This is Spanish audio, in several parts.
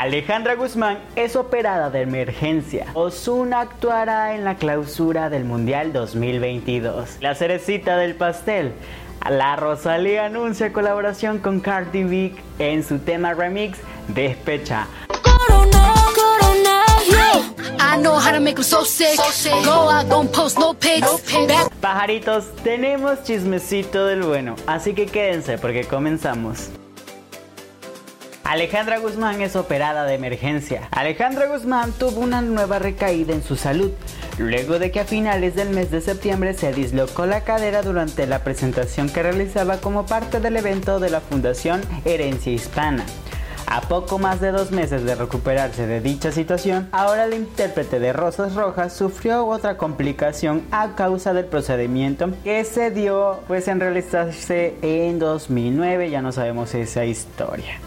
Alejandra Guzmán es operada de emergencia. Osuna actuará en la clausura del Mundial 2022. La cerecita del pastel. La Rosalía anuncia colaboración con Cardi B en su tema remix Despecha. Pajaritos, tenemos chismecito del bueno, así que quédense porque comenzamos. Alejandra Guzmán es operada de emergencia. Alejandra Guzmán tuvo una nueva recaída en su salud, luego de que a finales del mes de septiembre se dislocó la cadera durante la presentación que realizaba como parte del evento de la Fundación Herencia Hispana. A poco más de dos meses de recuperarse de dicha situación, ahora el intérprete de Rosas Rojas sufrió otra complicación a causa del procedimiento que se dio pues en realizarse en 2009, ya no sabemos esa historia.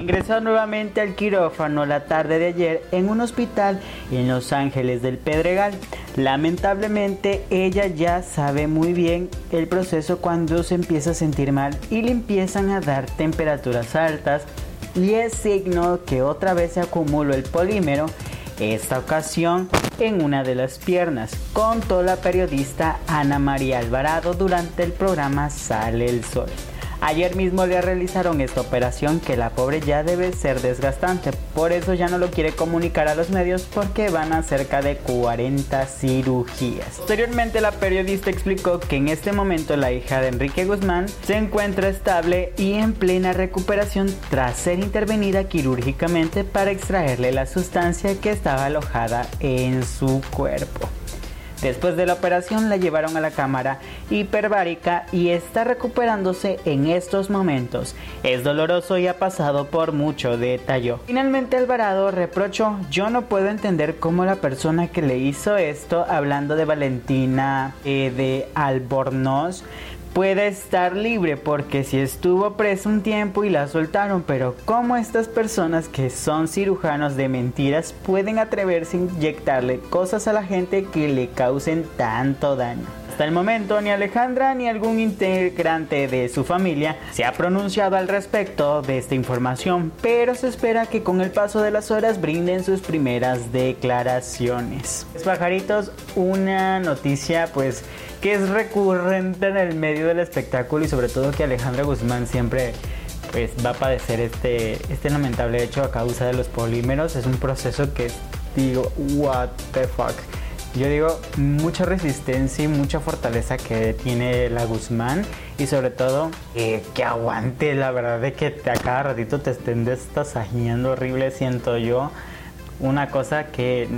Ingresó nuevamente al quirófano la tarde de ayer en un hospital en Los Ángeles del Pedregal. Lamentablemente ella ya sabe muy bien el proceso cuando se empieza a sentir mal y le empiezan a dar temperaturas altas y es signo que otra vez se acumuló el polímero, esta ocasión en una de las piernas, contó la periodista Ana María Alvarado durante el programa Sale el Sol. Ayer mismo le realizaron esta operación que la pobre ya debe ser desgastante, por eso ya no lo quiere comunicar a los medios porque van a cerca de 40 cirugías. Posteriormente la periodista explicó que en este momento la hija de Enrique Guzmán se encuentra estable y en plena recuperación tras ser intervenida quirúrgicamente para extraerle la sustancia que estaba alojada en su cuerpo. Después de la operación la llevaron a la cámara hiperbárica y está recuperándose en estos momentos. Es doloroso y ha pasado por mucho, detalló. Finalmente Alvarado reprochó, yo no puedo entender cómo la persona que le hizo esto, hablando de Valentina eh, de Albornoz, puede estar libre porque si estuvo preso un tiempo y la soltaron, pero ¿cómo estas personas que son cirujanos de mentiras pueden atreverse a inyectarle cosas a la gente que le causen tanto daño? Hasta el momento ni Alejandra ni algún integrante de su familia se ha pronunciado al respecto de esta información, pero se espera que con el paso de las horas brinden sus primeras declaraciones. Pajaritos, una noticia pues que es recurrente en el medio del espectáculo y sobre todo que Alejandra Guzmán siempre pues va a padecer este, este lamentable hecho a causa de los polímeros. Es un proceso que digo, what the fuck. Yo digo, mucha resistencia y mucha fortaleza que tiene la Guzmán y sobre todo eh, que aguante, la verdad de que a cada ratito te estén destasajeando horrible, siento yo. Una cosa que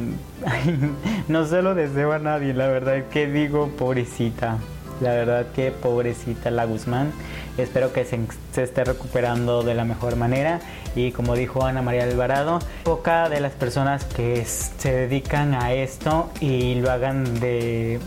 no se lo deseo a nadie, la verdad que digo pobrecita, la verdad que pobrecita la Guzmán, espero que se, esté recuperando de la mejor manera. Y como dijo Ana María Alvarado, poca de las personas que se dedican a esto y lo hagan de,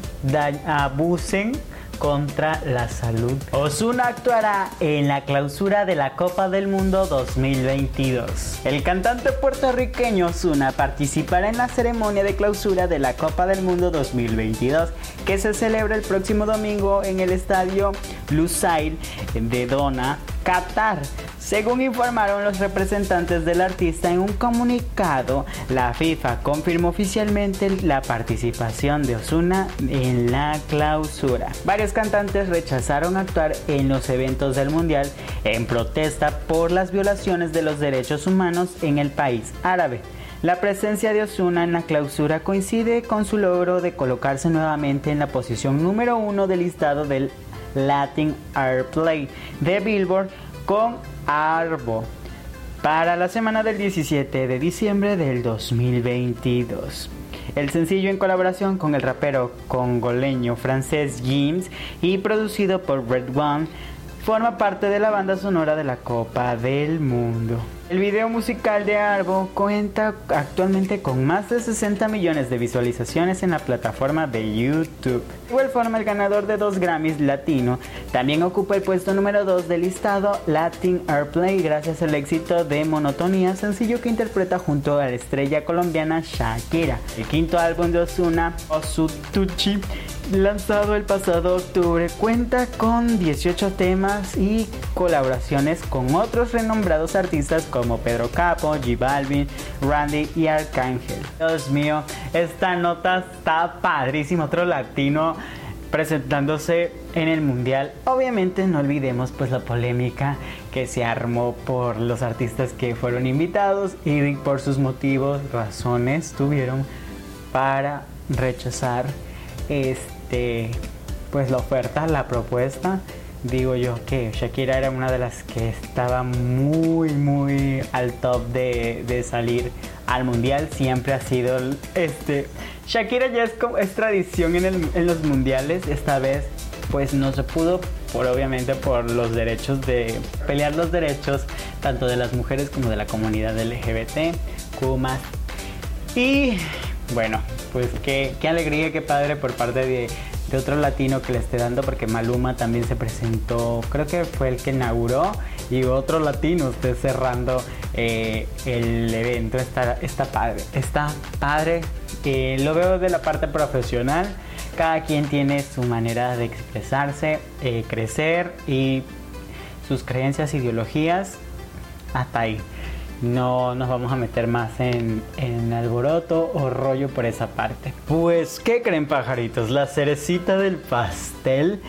abusen contra la salud. Osuna actuará en la clausura de la Copa del Mundo 2022. El cantante puertorriqueño Osuna participará en la ceremonia de clausura de la Copa del Mundo 2022 que se celebra el próximo domingo en el estadio Lusail de Dona, Qatar. Según informaron los representantes del artista en un comunicado, la FIFA confirmó oficialmente la participación de Osuna en la clausura. Varios cantantes rechazaron actuar en los eventos del Mundial en protesta por las violaciones de los derechos humanos en el país árabe. La presencia de Osuna en la clausura coincide con su logro de colocarse nuevamente en la posición número uno del listado del Latin Airplay de Billboard con Arbo para la semana del 17 de diciembre del 2022. El sencillo en colaboración con el rapero congoleño francés James y producido por Red One forma parte de la banda sonora de la Copa del Mundo. El video musical de Arbo cuenta actualmente con más de 60 millones de visualizaciones en la plataforma de YouTube. De igual forma, el ganador de dos Grammys latino también ocupa el puesto número 2 del listado Latin Airplay gracias al éxito de Monotonía, sencillo que interpreta junto a la estrella colombiana Shakira. El quinto álbum de Ozuna, Osutuchi, lanzado el pasado octubre, cuenta con 18 temas y colaboraciones con otros renombrados artistas como como Pedro Capo, G Balvin, Randy y Arcángel. Dios mío, esta nota está padrísima, otro latino presentándose en el mundial. Obviamente no olvidemos pues la polémica que se armó por los artistas que fueron invitados y por sus motivos, razones tuvieron para rechazar este pues la oferta, la propuesta. Digo yo que Shakira era una de las que estaba muy muy al top de, de salir al mundial. Siempre ha sido este Shakira ya es, como, es tradición en, en los mundiales. Esta vez pues no se pudo por obviamente por los derechos de pelear los derechos tanto de las mujeres como de la comunidad LGBT. Y bueno, pues qué, qué alegría, qué padre por parte de, otro latino que le esté dando, porque Maluma también se presentó, creo que fue el que inauguró, y otro latino esté cerrando eh, el evento. Está, está padre, está padre. Lo veo de la parte profesional. Cada quien tiene su manera de expresarse, eh, crecer y sus creencias, ideologías. Hasta ahí no nos vamos a meter más en, alboroto o rollo por esa parte. Pues, ¿qué creen pajaritos? La cerecita del pastel,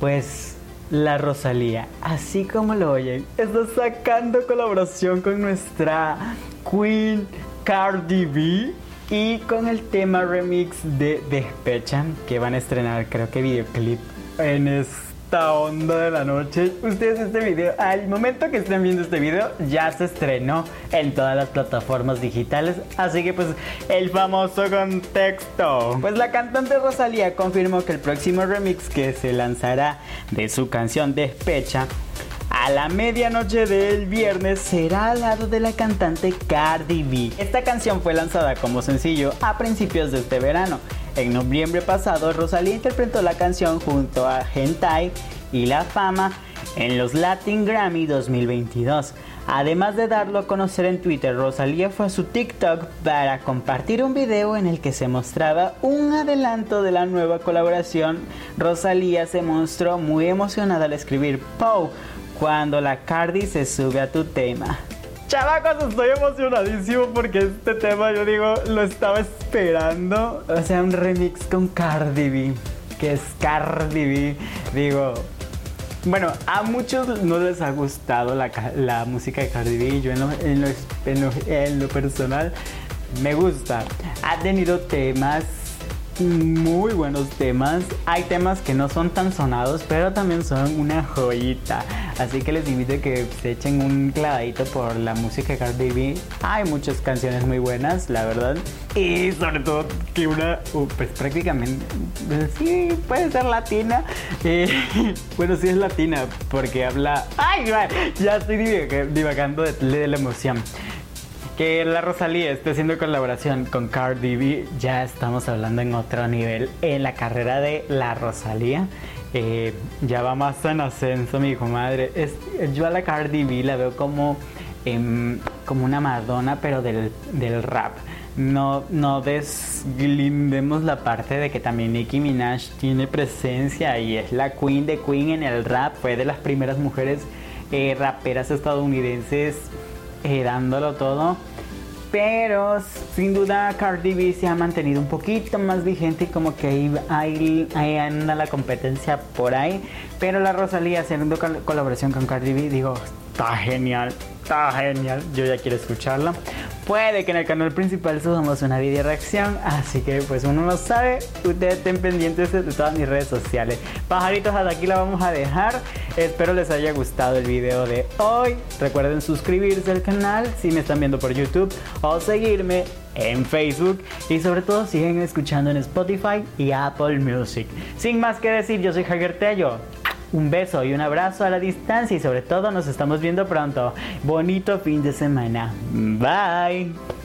pues la Rosalía, así como lo oyen, está sacando colaboración con nuestra Queen Cardi B y con el tema remix de Despecha que van a estrenar creo que videoclip en este esta onda de la noche. Ustedes este video, al momento que estén viendo este video, ya se estrenó en todas las plataformas digitales. Así que pues el famoso contexto. Pues la cantante Rosalía confirmó que el próximo remix que se lanzará de su canción Despecha a la medianoche del viernes será al lado de la cantante Cardi B. Esta canción fue lanzada como sencillo a principios de este verano en noviembre pasado, Rosalía interpretó la canción junto a Gentai y La Fama en los Latin Grammy 2022. Además de darlo a conocer en Twitter, Rosalía fue a su TikTok para compartir un video en el que se mostraba un adelanto de la nueva colaboración. Rosalía se mostró muy emocionada al escribir Pow cuando la Cardi se sube a tu tema. Chavacos, estoy emocionadísimo porque este tema yo digo lo estaba esperando. O sea, un remix con Cardi B, que es Cardi B. Digo, bueno, a muchos no les ha gustado la, música de Cardi B. Yo en lo, en lo personal me gusta. Ha tenido temas muy buenos temas. Hay temas que no son tan sonados, pero también son una joyita. Así que les invito a que se echen un clavadito por la música de Cardi B. Hay muchas canciones muy buenas, la verdad. Y sobre todo que una, uh, pues prácticamente, sí, puede ser latina. Eh, bueno, sí es latina, porque habla... ¡Ay! Ya estoy divagando de la emoción que la Rosalía esté haciendo colaboración con Cardi B, ya estamos hablando en otro nivel en la carrera de la Rosalía. Eh, ya va más en ascenso, mi hijo madre. Es, yo a la Cardi B la veo como, em, como una Madonna, pero del, del rap. No, no deslindemos la parte de que también Nicki Minaj tiene presencia y es la queen de queen en el rap. Fue de las primeras mujeres eh, raperas estadounidenses eh, dándolo todo. Pero sin duda Cardi B se ha mantenido un poquito más vigente y como que ahí, anda la competencia por ahí. Pero la Rosalía haciendo colaboración con Cardi B, digo, está genial, está genial. Yo ya quiero escucharla. Puede que en el canal principal subamos una video reacción, así que pues uno no sabe. Ustedes estén pendientes de todas mis redes sociales. Pajaritos, hasta aquí la vamos a dejar. Espero les haya gustado el video de hoy. Recuerden suscribirse al canal si me están viendo por YouTube o seguirme en Facebook y sobre todo siguen escuchando en Spotify y Apple Music. Sin más que decir, yo soy Javier Tello. Un beso y un abrazo a la distancia y sobre todo nos estamos viendo pronto. Bonito fin de semana. Bye.